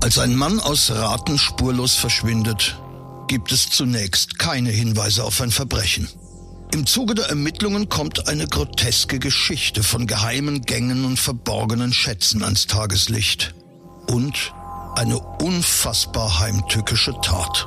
Als ein Mann aus Raten spurlos verschwindet, gibt es zunächst keine Hinweise auf ein Verbrechen. Im Zuge der Ermittlungen kommt eine groteske Geschichte von geheimen Gängen und verborgenen Schätzen ans Tageslicht. Und eine unfassbar heimtückische Tat.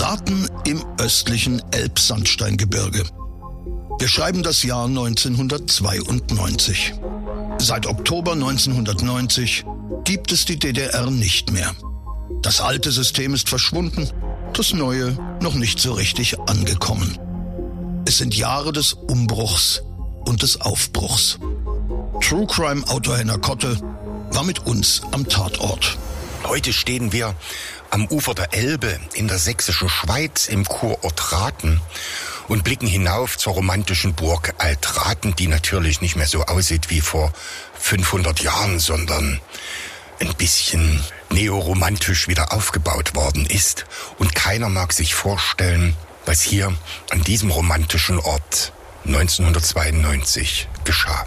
Raten im östlichen Elbsandsteingebirge. Wir schreiben das Jahr 1992. Seit Oktober 1990 gibt es die DDR nicht mehr. Das alte System ist verschwunden, das neue noch nicht so richtig angekommen. Es sind Jahre des Umbruchs und des Aufbruchs. True Crime Autor Henner Kotte war mit uns am Tatort. Heute stehen wir am Ufer der Elbe in der sächsischen Schweiz im Kurort Raten und blicken hinauf zur romantischen Burg Altraten, die natürlich nicht mehr so aussieht wie vor 500 Jahren, sondern ein bisschen neoromantisch wieder aufgebaut worden ist. Und keiner mag sich vorstellen, was hier an diesem romantischen Ort 1992 geschah.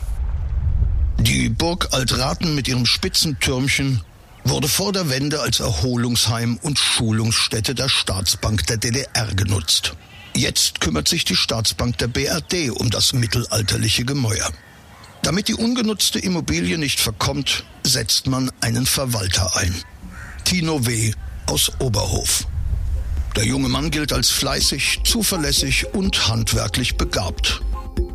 Die Burg Altraten mit ihrem spitzen Türmchen wurde vor der Wende als Erholungsheim und Schulungsstätte der Staatsbank der DDR genutzt. Jetzt kümmert sich die Staatsbank der BRD um das mittelalterliche Gemäuer. Damit die ungenutzte Immobilie nicht verkommt, setzt man einen Verwalter ein. Tino W. aus Oberhof. Der junge Mann gilt als fleißig, zuverlässig und handwerklich begabt.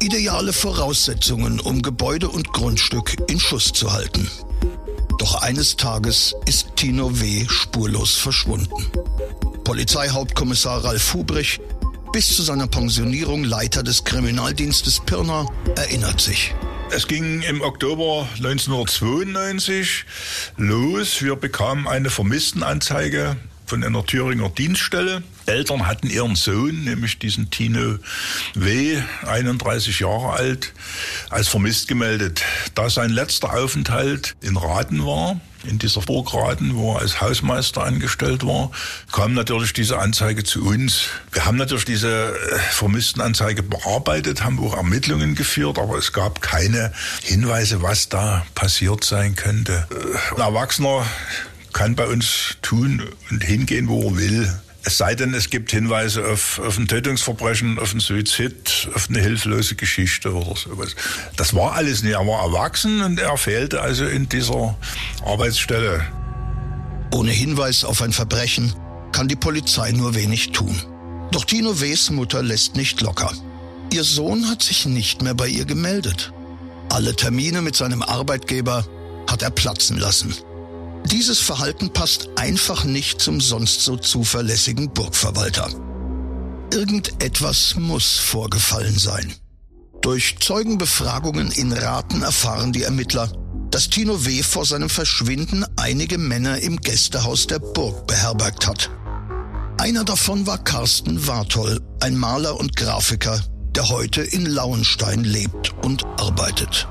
Ideale Voraussetzungen, um Gebäude und Grundstück in Schuss zu halten. Doch eines Tages ist Tino W. spurlos verschwunden. Polizeihauptkommissar Ralf Hubrich, bis zu seiner Pensionierung Leiter des Kriminaldienstes Pirna, erinnert sich. Es ging im Oktober 1992 los. Wir bekamen eine Vermisstenanzeige von einer Thüringer Dienststelle. Eltern hatten ihren Sohn, nämlich diesen Tino W., 31 Jahre alt, als vermisst gemeldet. Da sein letzter Aufenthalt in Raten war, in dieser Burg Raten, wo er als Hausmeister angestellt war, kam natürlich diese Anzeige zu uns. Wir haben natürlich diese äh, Vermisstenanzeige bearbeitet, haben auch Ermittlungen geführt, aber es gab keine Hinweise, was da passiert sein könnte. Äh, ein Erwachsener kann bei uns tun und hingehen, wo er will. Es sei denn, es gibt Hinweise auf, auf ein Tötungsverbrechen, auf einen Suizid, auf eine hilflose Geschichte oder sowas. Das war alles nicht. Er war erwachsen und er fehlte also in dieser Arbeitsstelle. Ohne Hinweis auf ein Verbrechen kann die Polizei nur wenig tun. Doch Tino W.s Mutter lässt nicht locker. Ihr Sohn hat sich nicht mehr bei ihr gemeldet. Alle Termine mit seinem Arbeitgeber hat er platzen lassen. Dieses Verhalten passt einfach nicht zum sonst so zuverlässigen Burgverwalter. Irgendetwas muss vorgefallen sein. Durch Zeugenbefragungen in Raten erfahren die Ermittler, dass Tino W. vor seinem Verschwinden einige Männer im Gästehaus der Burg beherbergt hat. Einer davon war Carsten Wartol, ein Maler und Grafiker, der heute in Lauenstein lebt und arbeitet.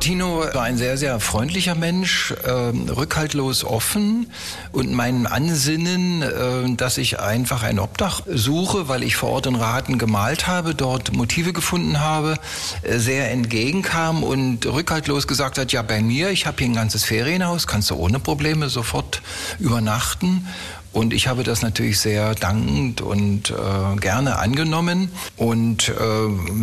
Tino war ein sehr, sehr freundlicher Mensch, äh, rückhaltlos offen und meinem Ansinnen, äh, dass ich einfach ein Obdach suche, weil ich vor Ort in Raten gemalt habe, dort Motive gefunden habe, äh, sehr entgegenkam und rückhaltlos gesagt hat, ja bei mir, ich habe hier ein ganzes Ferienhaus, kannst du ohne Probleme sofort übernachten. Und ich habe das natürlich sehr dankend und äh, gerne angenommen und äh,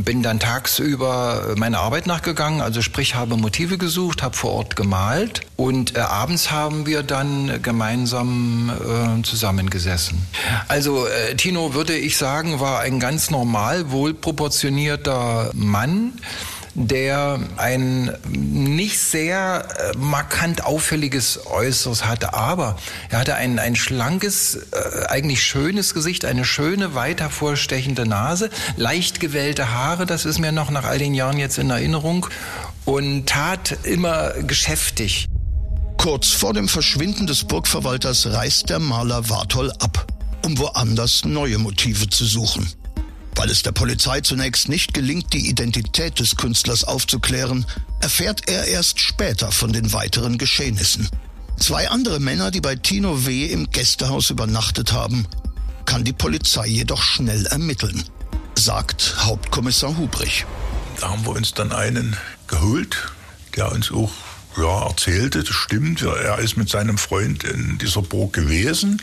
bin dann tagsüber meiner Arbeit nachgegangen, also sprich habe Motive gesucht, habe vor Ort gemalt und äh, abends haben wir dann gemeinsam äh, zusammengesessen. Also äh, Tino würde ich sagen, war ein ganz normal wohlproportionierter Mann der ein nicht sehr äh, markant auffälliges Äußeres hatte, aber er hatte ein, ein schlankes, äh, eigentlich schönes Gesicht, eine schöne, weit hervorstechende Nase, leicht gewellte Haare, das ist mir noch nach all den Jahren jetzt in Erinnerung und tat immer geschäftig. Kurz vor dem Verschwinden des Burgverwalters reist der Maler Wartol ab, um woanders neue Motive zu suchen. Weil es der Polizei zunächst nicht gelingt, die Identität des Künstlers aufzuklären, erfährt er erst später von den weiteren Geschehnissen. Zwei andere Männer, die bei Tino W. im Gästehaus übernachtet haben, kann die Polizei jedoch schnell ermitteln, sagt Hauptkommissar Hubrich. Da haben wir uns dann einen geholt, der uns auch ja, erzählte, das stimmt, er ist mit seinem Freund in dieser Burg gewesen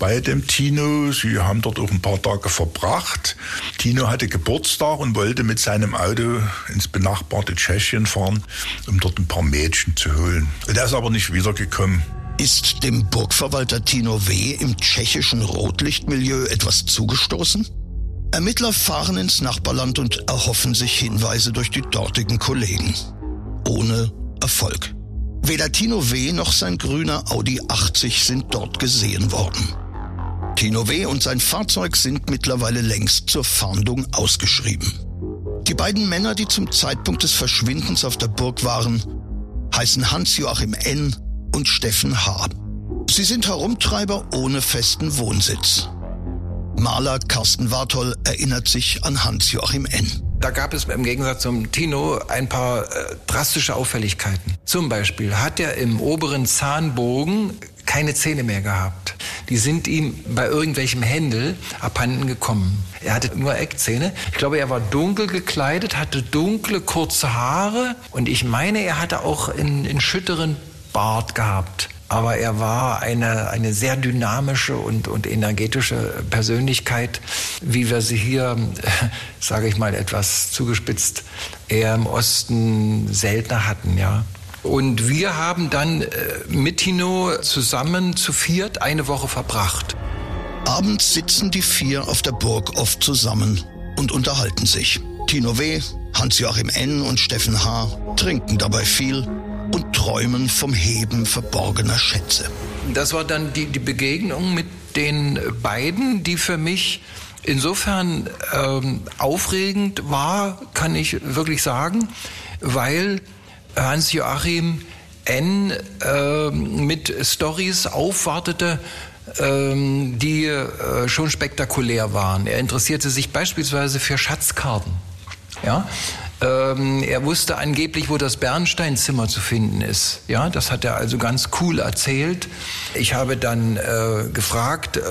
bei dem Tino. Sie haben dort auch ein paar Tage verbracht. Tino hatte Geburtstag und wollte mit seinem Auto ins benachbarte Tschechien fahren, um dort ein paar Mädchen zu holen. Der ist aber nicht wiedergekommen. Ist dem Burgverwalter Tino W. im tschechischen Rotlichtmilieu etwas zugestoßen? Ermittler fahren ins Nachbarland und erhoffen sich Hinweise durch die dortigen Kollegen. Ohne Erfolg. Weder Tino W. noch sein grüner Audi 80 sind dort gesehen worden. Tino W. und sein Fahrzeug sind mittlerweile längst zur Fahndung ausgeschrieben. Die beiden Männer, die zum Zeitpunkt des Verschwindens auf der Burg waren, heißen Hans-Joachim N. und Steffen H. Sie sind Herumtreiber ohne festen Wohnsitz. Maler Carsten Wartol erinnert sich an Hans-Joachim N. Da gab es im Gegensatz zum Tino ein paar äh, drastische Auffälligkeiten. Zum Beispiel hat er im oberen Zahnbogen keine Zähne mehr gehabt. Die sind ihm bei irgendwelchem Händel abhanden gekommen. Er hatte nur Eckzähne. Ich glaube, er war dunkel gekleidet, hatte dunkle, kurze Haare und ich meine, er hatte auch einen, einen schütteren Bart gehabt aber er war eine, eine sehr dynamische und, und energetische Persönlichkeit, wie wir sie hier, sage ich mal etwas zugespitzt, eher im Osten seltener hatten, ja. Und wir haben dann äh, mit Tino zusammen zu viert eine Woche verbracht. Abends sitzen die vier auf der Burg oft zusammen und unterhalten sich. Tino W., Hans-Joachim N. und Steffen H. trinken dabei viel und träumen vom Heben verborgener Schätze. Das war dann die, die Begegnung mit den beiden, die für mich insofern ähm, aufregend war, kann ich wirklich sagen, weil Hans-Joachim N. Äh, mit Stories aufwartete, ähm, die äh, schon spektakulär waren. Er interessierte sich beispielsweise für Schatzkarten. Ja, ähm, er wusste angeblich, wo das Bernsteinzimmer zu finden ist. Ja, das hat er also ganz cool erzählt. Ich habe dann äh, gefragt, äh,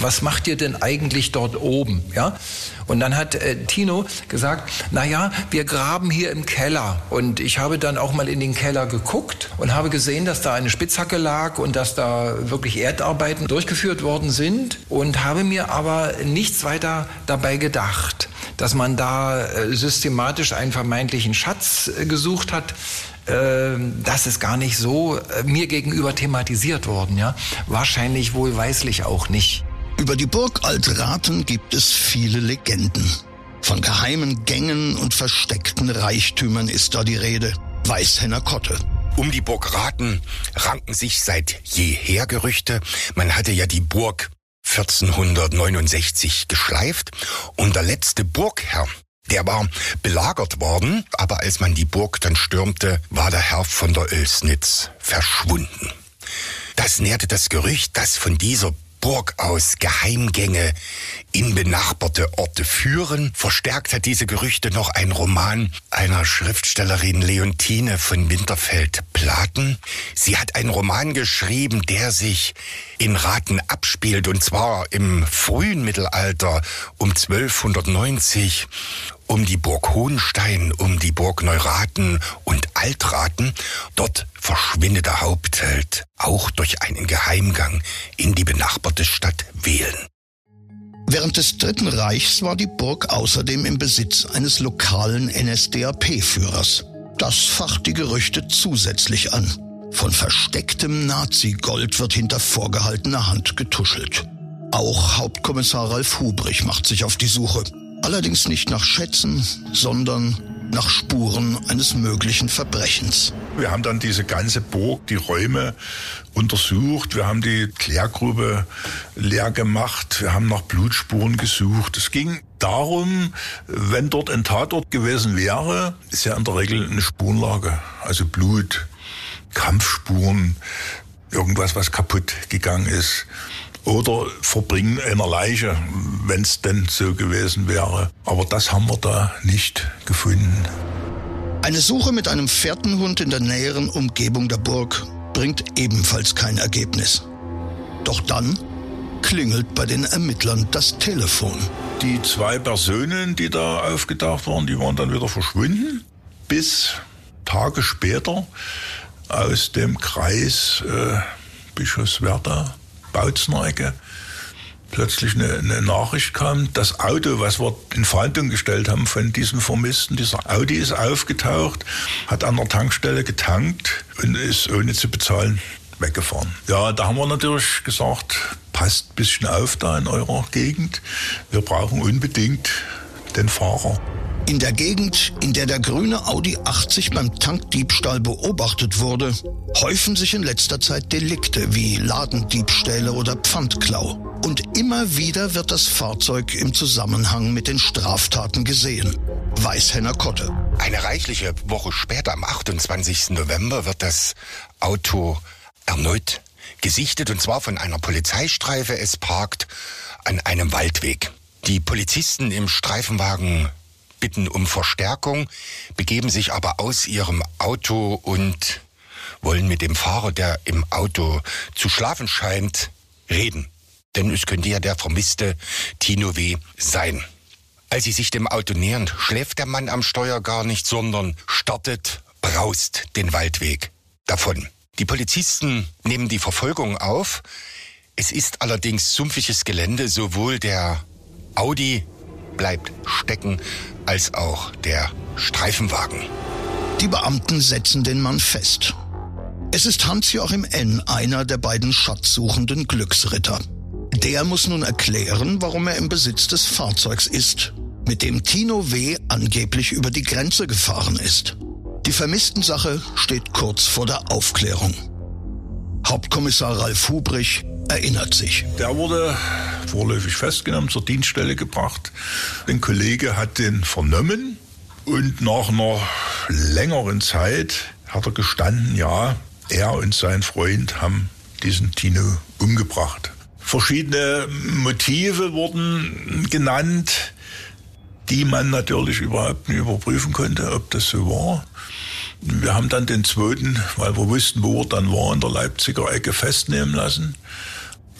was macht ihr denn eigentlich dort oben? Ja, und dann hat äh, Tino gesagt, na ja, wir graben hier im Keller. Und ich habe dann auch mal in den Keller geguckt und habe gesehen, dass da eine Spitzhacke lag und dass da wirklich Erdarbeiten durchgeführt worden sind und habe mir aber nichts weiter dabei gedacht dass man da äh, systematisch einen vermeintlichen Schatz äh, gesucht hat. Ähm, das ist gar nicht so äh, mir gegenüber thematisiert worden, ja. Wahrscheinlich wohlweislich auch nicht. Über die Burg Altraten gibt es viele Legenden. Von geheimen Gängen und versteckten Reichtümern ist da die Rede. Weißhenner Kotte. Um die Burg Raten ranken sich seit jeher Gerüchte. Man hatte ja die Burg 1469 geschleift und der letzte Burgherr, der war belagert worden, aber als man die Burg dann stürmte, war der Herr von der Oelsnitz verschwunden. Das nährte das Gerücht, dass von dieser Burg aus Geheimgänge in benachbarte Orte führen. Verstärkt hat diese Gerüchte noch ein Roman einer Schriftstellerin Leontine von Winterfeld-Platen. Sie hat einen Roman geschrieben, der sich in Raten abspielt, und zwar im frühen Mittelalter um 1290 um die Burg Hohenstein, um die Burg Neuraten und Altraten. Dort verschwindet der Hauptheld auch durch einen Geheimgang in die benachbarte Stadt Wählen. Während des Dritten Reichs war die Burg außerdem im Besitz eines lokalen NSDAP-Führers. Das facht die Gerüchte zusätzlich an. Von verstecktem Nazi-Gold wird hinter vorgehaltener Hand getuschelt. Auch Hauptkommissar Ralf Hubrich macht sich auf die Suche. Allerdings nicht nach Schätzen, sondern nach Spuren eines möglichen Verbrechens. Wir haben dann diese ganze Burg, die Räume untersucht. Wir haben die Klärgrube leer gemacht. Wir haben nach Blutspuren gesucht. Es ging darum, wenn dort ein Tatort gewesen wäre, ist ja in der Regel eine Spurenlage, also Blut, Kampfspuren, irgendwas, was kaputt gegangen ist. Oder Verbringen einer Leiche, wenn es denn so gewesen wäre. Aber das haben wir da nicht gefunden. Eine Suche mit einem Fährtenhund in der näheren Umgebung der Burg bringt ebenfalls kein Ergebnis. Doch dann klingelt bei den Ermittlern das Telefon. Die zwei Personen, die da aufgetaucht waren, die waren dann wieder verschwunden, bis Tage später aus dem Kreis äh, Bischofswerda, Bautzner Ecke, plötzlich eine, eine, Nachricht kam, das Auto, was wir in Fahndung gestellt haben von diesem Vermissten, dieser Audi ist aufgetaucht, hat an der Tankstelle getankt und ist ohne zu bezahlen weggefahren. Ja, da haben wir natürlich gesagt, passt ein bisschen auf da in eurer Gegend. Wir brauchen unbedingt den Fahrer. In der Gegend, in der der grüne Audi 80 beim Tankdiebstahl beobachtet wurde, häufen sich in letzter Zeit Delikte wie Ladendiebstähle oder Pfandklau. Und immer wieder wird das Fahrzeug im Zusammenhang mit den Straftaten gesehen. Weißhenner Kotte. Eine reichliche Woche später, am 28. November, wird das Auto erneut gesichtet und zwar von einer Polizeistreife. Es parkt an einem Waldweg. Die Polizisten im Streifenwagen bitten um Verstärkung, begeben sich aber aus ihrem Auto und wollen mit dem Fahrer, der im Auto zu schlafen scheint, reden. Denn es könnte ja der vermisste Tino W. sein. Als sie sich dem Auto nähern, schläft der Mann am Steuer gar nicht, sondern startet, braust den Waldweg davon. Die Polizisten nehmen die Verfolgung auf. Es ist allerdings sumpfiges Gelände. Sowohl der Audi bleibt stecken, als auch der Streifenwagen. Die Beamten setzen den Mann fest. Es ist Hans-Joachim N., einer der beiden schatzsuchenden Glücksritter. Der muss nun erklären, warum er im Besitz des Fahrzeugs ist, mit dem Tino W. angeblich über die Grenze gefahren ist. Die Vermisstensache steht kurz vor der Aufklärung. Hauptkommissar Ralf Hubrich erinnert sich. Der wurde vorläufig festgenommen, zur Dienststelle gebracht. Ein Kollege hat den vernommen und nach einer längeren Zeit hat er gestanden, ja, er und sein Freund haben diesen Tino umgebracht. Verschiedene Motive wurden genannt, die man natürlich überhaupt nicht überprüfen konnte, ob das so war. Wir haben dann den zweiten, weil wir wussten, wo er dann war, in der Leipziger Ecke festnehmen lassen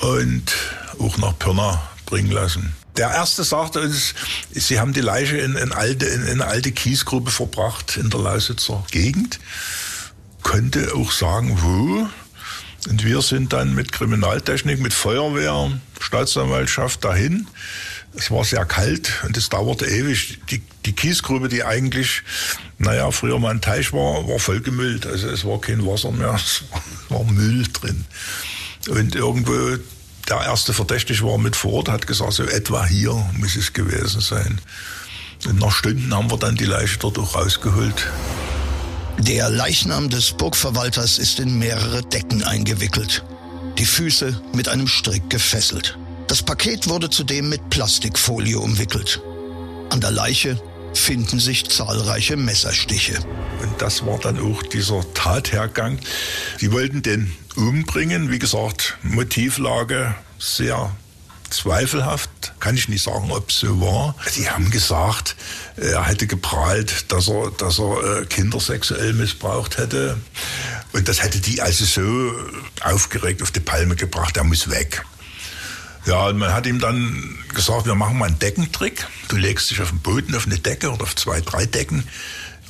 und auch nach Pirna bringen lassen. Der erste sagte uns, sie haben die Leiche in, in, alte, in, in eine alte Kiesgrube verbracht in der Lausitzer Gegend. Konnte auch sagen, wo. Und wir sind dann mit Kriminaltechnik, mit Feuerwehr, Staatsanwaltschaft dahin. Es war sehr kalt und es dauerte ewig. Die, die Kiesgrube, die eigentlich, naja, früher mal ein Teich war, war vollgemüllt. Also es war kein Wasser mehr, es war Müll drin. Und irgendwo der erste Verdächtige war mit vor Ort, hat gesagt, so etwa hier muss es gewesen sein. Und nach Stunden haben wir dann die Leiche dort auch rausgeholt. Der Leichnam des Burgverwalters ist in mehrere Decken eingewickelt. Die Füße mit einem Strick gefesselt. Das Paket wurde zudem mit Plastikfolie umwickelt. An der Leiche finden sich zahlreiche Messerstiche. Und das war dann auch dieser Tathergang. Sie wollten den umbringen. Wie gesagt, Motivlage sehr zweifelhaft. Kann ich nicht sagen, ob es so war. Sie haben gesagt, er hätte geprahlt, dass er, dass er äh, Kinder sexuell missbraucht hätte. Und das hätte die also so aufgeregt auf die Palme gebracht, er muss weg. Ja, und man hat ihm dann gesagt, wir machen mal einen Deckentrick. Du legst dich auf den Boden, auf eine Decke oder auf zwei, drei Decken,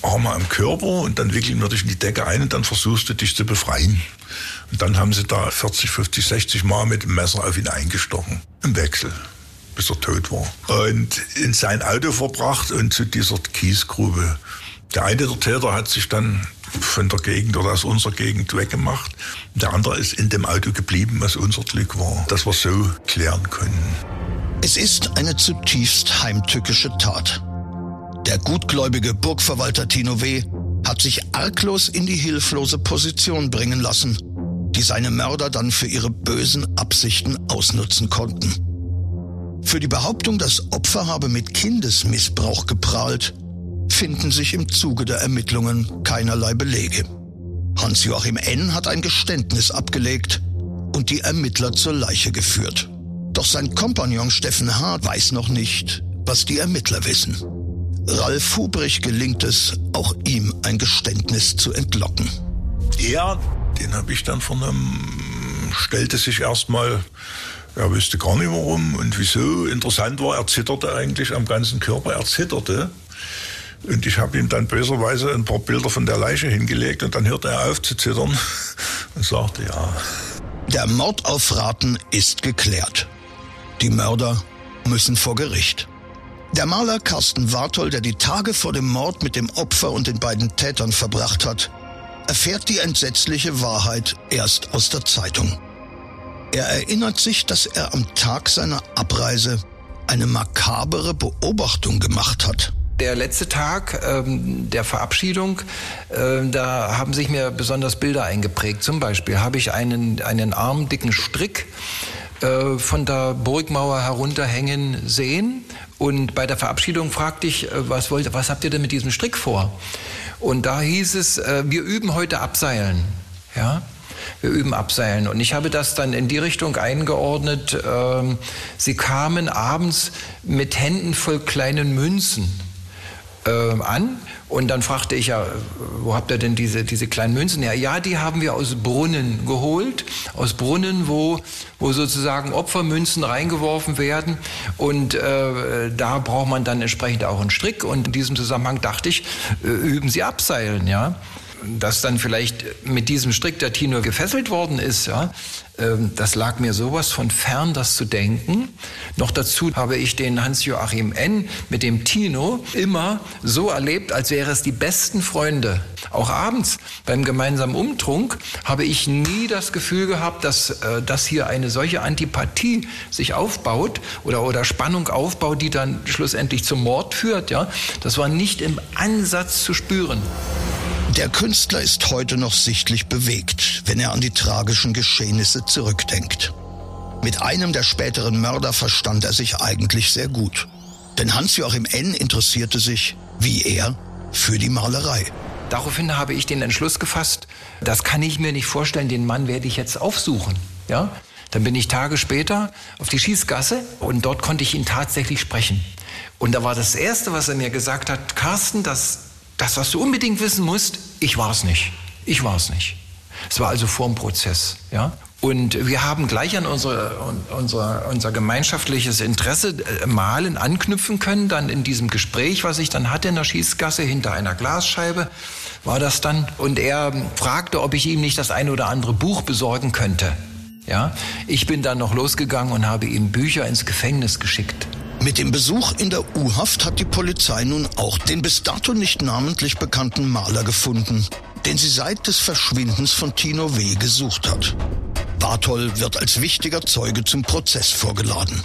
Arme am Körper und dann wickeln wir dich in die Decke ein und dann versuchst du dich zu befreien. Und dann haben sie da 40, 50, 60 Mal mit dem Messer auf ihn eingestochen. Im Wechsel, bis er tot war. Und in sein Auto verbracht und zu dieser Kiesgrube. Der eine der Täter hat sich dann von der Gegend oder aus unserer Gegend weggemacht. Der andere ist in dem Auto geblieben, was unser Glück war, dass wir so klären können. Es ist eine zutiefst heimtückische Tat. Der gutgläubige Burgverwalter Tino W. hat sich arglos in die hilflose Position bringen lassen, die seine Mörder dann für ihre bösen Absichten ausnutzen konnten. Für die Behauptung, das Opfer habe mit Kindesmissbrauch geprahlt, finden sich im Zuge der Ermittlungen keinerlei Belege. Hans-Joachim N. hat ein Geständnis abgelegt und die Ermittler zur Leiche geführt. Doch sein Kompagnon Steffen H. weiß noch nicht, was die Ermittler wissen. Ralf Hubrich gelingt es, auch ihm ein Geständnis zu entlocken. Ja, den habe ich dann einem, stellte sich erstmal, er wüsste gar nicht warum und wieso. Interessant war, er zitterte eigentlich am ganzen Körper, er zitterte. Und ich habe ihm dann böserweise ein paar Bilder von der Leiche hingelegt und dann hörte er auf zu zittern und sagte ja. Der Mord auf Raten ist geklärt. Die Mörder müssen vor Gericht. Der Maler Carsten Wartol, der die Tage vor dem Mord mit dem Opfer und den beiden Tätern verbracht hat, erfährt die entsetzliche Wahrheit erst aus der Zeitung. Er erinnert sich, dass er am Tag seiner Abreise eine makabere Beobachtung gemacht hat. Der letzte Tag ähm, der Verabschiedung, äh, da haben sich mir besonders Bilder eingeprägt. Zum Beispiel habe ich einen, einen armdicken Strick äh, von der Burgmauer herunterhängen sehen. Und bei der Verabschiedung fragte ich, äh, was, wollt, was habt ihr denn mit diesem Strick vor? Und da hieß es, äh, wir üben heute Abseilen. Ja? Wir üben Abseilen. Und ich habe das dann in die Richtung eingeordnet. Ähm, sie kamen abends mit Händen voll kleinen Münzen äh, an. Und dann fragte ich ja, wo habt ihr denn diese, diese kleinen Münzen her? Ja, die haben wir aus Brunnen geholt. Aus Brunnen, wo, wo sozusagen Opfermünzen reingeworfen werden. Und äh, da braucht man dann entsprechend auch einen Strick. Und in diesem Zusammenhang dachte ich, äh, üben Sie Abseilen, ja dass dann vielleicht mit diesem Strick der Tino gefesselt worden ist, ja, ähm, das lag mir sowas von fern, das zu denken. Noch dazu habe ich den Hans-Joachim N. mit dem Tino immer so erlebt, als wäre es die besten Freunde. Auch abends beim gemeinsamen Umtrunk habe ich nie das Gefühl gehabt, dass, äh, dass hier eine solche Antipathie sich aufbaut oder, oder Spannung aufbaut, die dann schlussendlich zum Mord führt. Ja? Das war nicht im Ansatz zu spüren. Der Künstler ist heute noch sichtlich bewegt, wenn er an die tragischen Geschehnisse zurückdenkt. Mit einem der späteren Mörder verstand er sich eigentlich sehr gut. Denn Hans-Joachim N. interessierte sich, wie er, für die Malerei. Daraufhin habe ich den Entschluss gefasst, das kann ich mir nicht vorstellen, den Mann werde ich jetzt aufsuchen. Ja? Dann bin ich Tage später auf die Schießgasse und dort konnte ich ihn tatsächlich sprechen. Und da war das Erste, was er mir gesagt hat, Carsten, das das, was du unbedingt wissen musst, ich war es nicht. Ich war es nicht. Es war also vor dem Prozess. Ja? Und wir haben gleich an unsere, unser, unser gemeinschaftliches Interesse äh, malen anknüpfen können, dann in diesem Gespräch, was ich dann hatte in der Schießgasse hinter einer Glasscheibe, war das dann. Und er fragte, ob ich ihm nicht das eine oder andere Buch besorgen könnte. Ja? Ich bin dann noch losgegangen und habe ihm Bücher ins Gefängnis geschickt. Mit dem Besuch in der U-Haft hat die Polizei nun auch den bis dato nicht namentlich bekannten Maler gefunden, den sie seit des Verschwindens von Tino W. gesucht hat. Bartol wird als wichtiger Zeuge zum Prozess vorgeladen.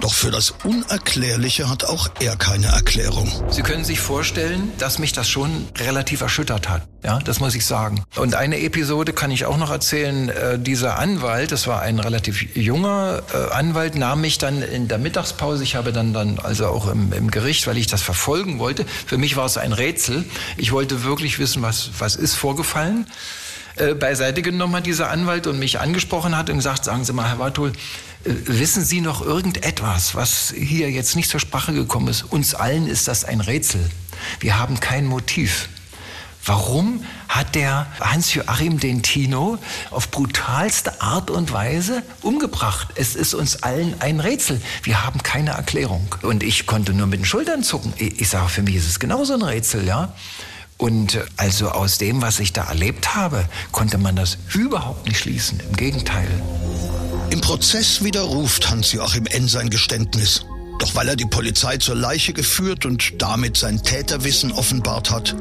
Doch für das Unerklärliche hat auch er keine Erklärung. Sie können sich vorstellen, dass mich das schon relativ erschüttert hat. Ja, das muss ich sagen. Und eine Episode kann ich auch noch erzählen. Äh, dieser Anwalt, das war ein relativ junger äh, Anwalt, nahm mich dann in der Mittagspause. Ich habe dann, dann also auch im, im Gericht, weil ich das verfolgen wollte. Für mich war es ein Rätsel. Ich wollte wirklich wissen, was, was ist vorgefallen. Äh, beiseite genommen hat dieser Anwalt und mich angesprochen hat und gesagt, sagen Sie mal, Herr Wartul, wissen Sie noch irgendetwas, was hier jetzt nicht zur Sprache gekommen ist? Uns allen ist das ein Rätsel. Wir haben kein Motiv. Warum hat der Hans-Joachim den Tino auf brutalste Art und Weise umgebracht? Es ist uns allen ein Rätsel. Wir haben keine Erklärung. Und ich konnte nur mit den Schultern zucken. Ich, ich sage, für mich ist es genauso ein Rätsel, ja. Und äh, also aus dem, was ich da erlebt habe, konnte man das überhaupt nicht schließen. Im Gegenteil. Im Prozess widerruft Hans-Joachim N. sein Geständnis. Doch weil er die Polizei zur Leiche geführt und damit sein Täterwissen offenbart hat,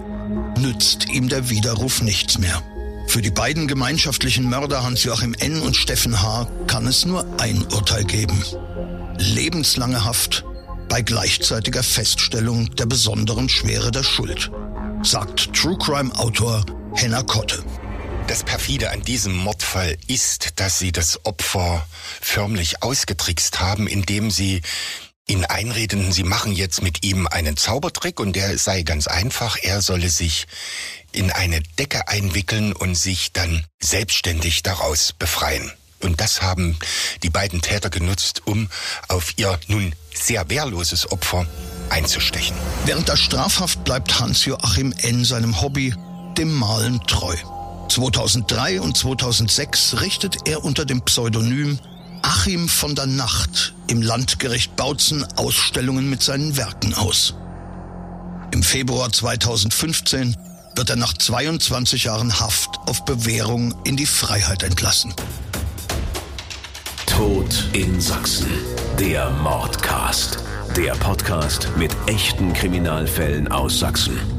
nützt ihm der Widerruf nichts mehr. Für die beiden gemeinschaftlichen Mörder Hans-Joachim N. und Steffen H. kann es nur ein Urteil geben. Lebenslange Haft bei gleichzeitiger Feststellung der besonderen Schwere der Schuld. sagt True Crime Autor Henna Kotte. Das perfide an diesem Mordfall ist, dass sie das Opfer förmlich ausgetrickst haben, indem sie ihn einredeten, sie machen jetzt mit ihm einen Zaubertrick und der sei ganz einfach, er solle sich in eine Decke einwickeln und sich dann selbstständig daraus befreien. Und das haben die beiden Täter genutzt, um auf ihr nun sehr wehrloses Opfer einzustechen. Während der Strafhaft bleibt Hans-Joachim N. seinem Hobby, dem Malen, treu. 2003 und 2006 richtet er unter dem Pseudonym Achim von der Nacht im Landgericht Bautzen Ausstellungen mit seinen Werken aus. Im Februar 2015 wird er nach 22 Jahren Haft auf Bewährung in die Freiheit entlassen. Tod in Sachsen. Der Mordcast. Der Podcast mit echten Kriminalfällen aus Sachsen.